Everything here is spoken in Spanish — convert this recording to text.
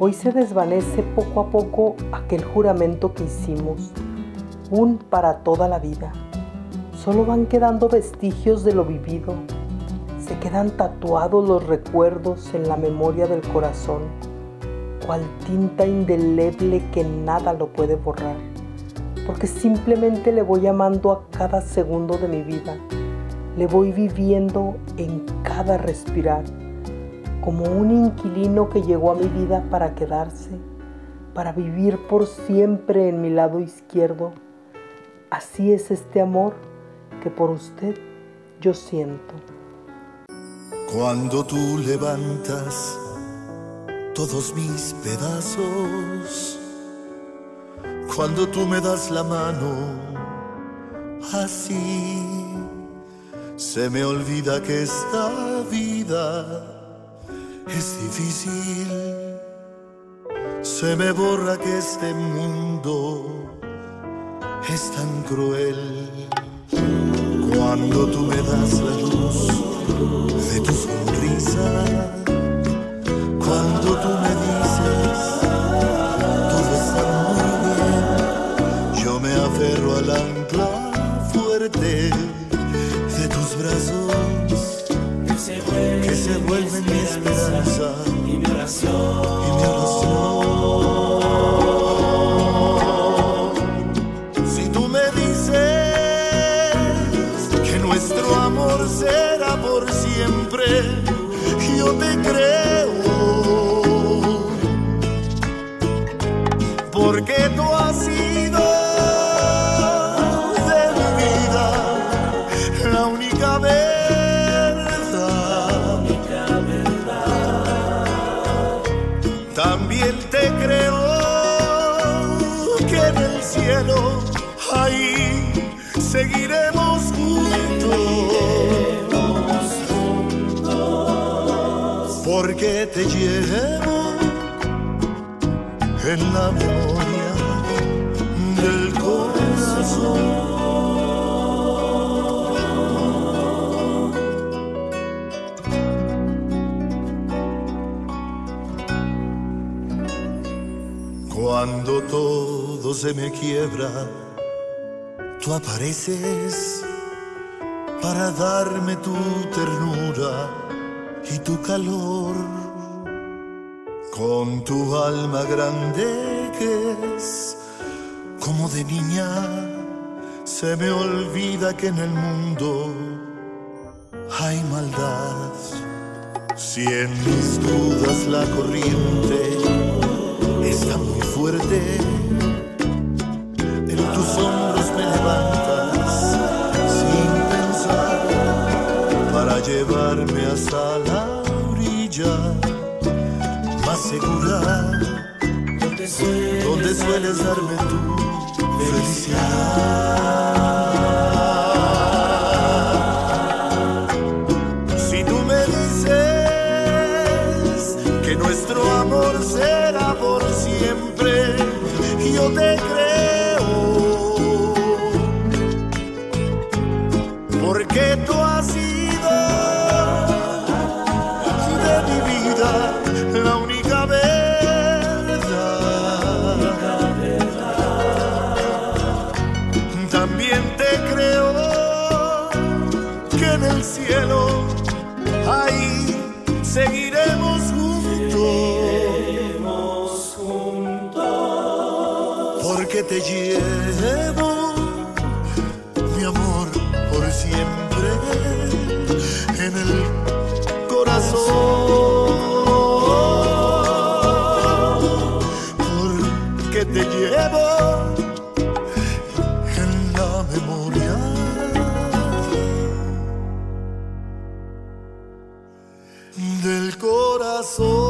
Hoy se desvanece poco a poco aquel juramento que hicimos, un para toda la vida. Solo van quedando vestigios de lo vivido, se quedan tatuados los recuerdos en la memoria del corazón, cual tinta indeleble que nada lo puede borrar, porque simplemente le voy amando a cada segundo de mi vida, le voy viviendo en cada respirar como un inquilino que llegó a mi vida para quedarse, para vivir por siempre en mi lado izquierdo. Así es este amor que por usted yo siento. Cuando tú levantas todos mis pedazos, cuando tú me das la mano, así se me olvida que esta vida es difícil. Se me borra que este mundo es tan cruel. Cuando tú me das la luz de tu sonrisa, cuando tú me dices todo está muy bien, yo me aferro al ancla fuerte de tus brazos que se vuelve mi esperanza y mi oración. Y mi oración. Si tú me dices que nuestro amor será por siempre, yo te creo. Porque tú ahí seguiremos juntos. Porque te llevo en la memoria del corazón. Cuando todo se me quiebra, tú apareces para darme tu ternura y tu calor. Con tu alma grande que es como de niña, se me olvida que en el mundo hay maldad. Si en mis dudas la corriente está muy fuerte. En tus hombros me levantas sin pensar para llevarme hasta la orilla más segura Donde sueles, darme tu felicidad. Te creo. Porque tú has sido de mi vida la única verdad. También te creo que en el cielo ahí seguiremos juntos. te llevo, mi amor, por siempre en el corazón. Porque te llevo en la memoria. Del corazón.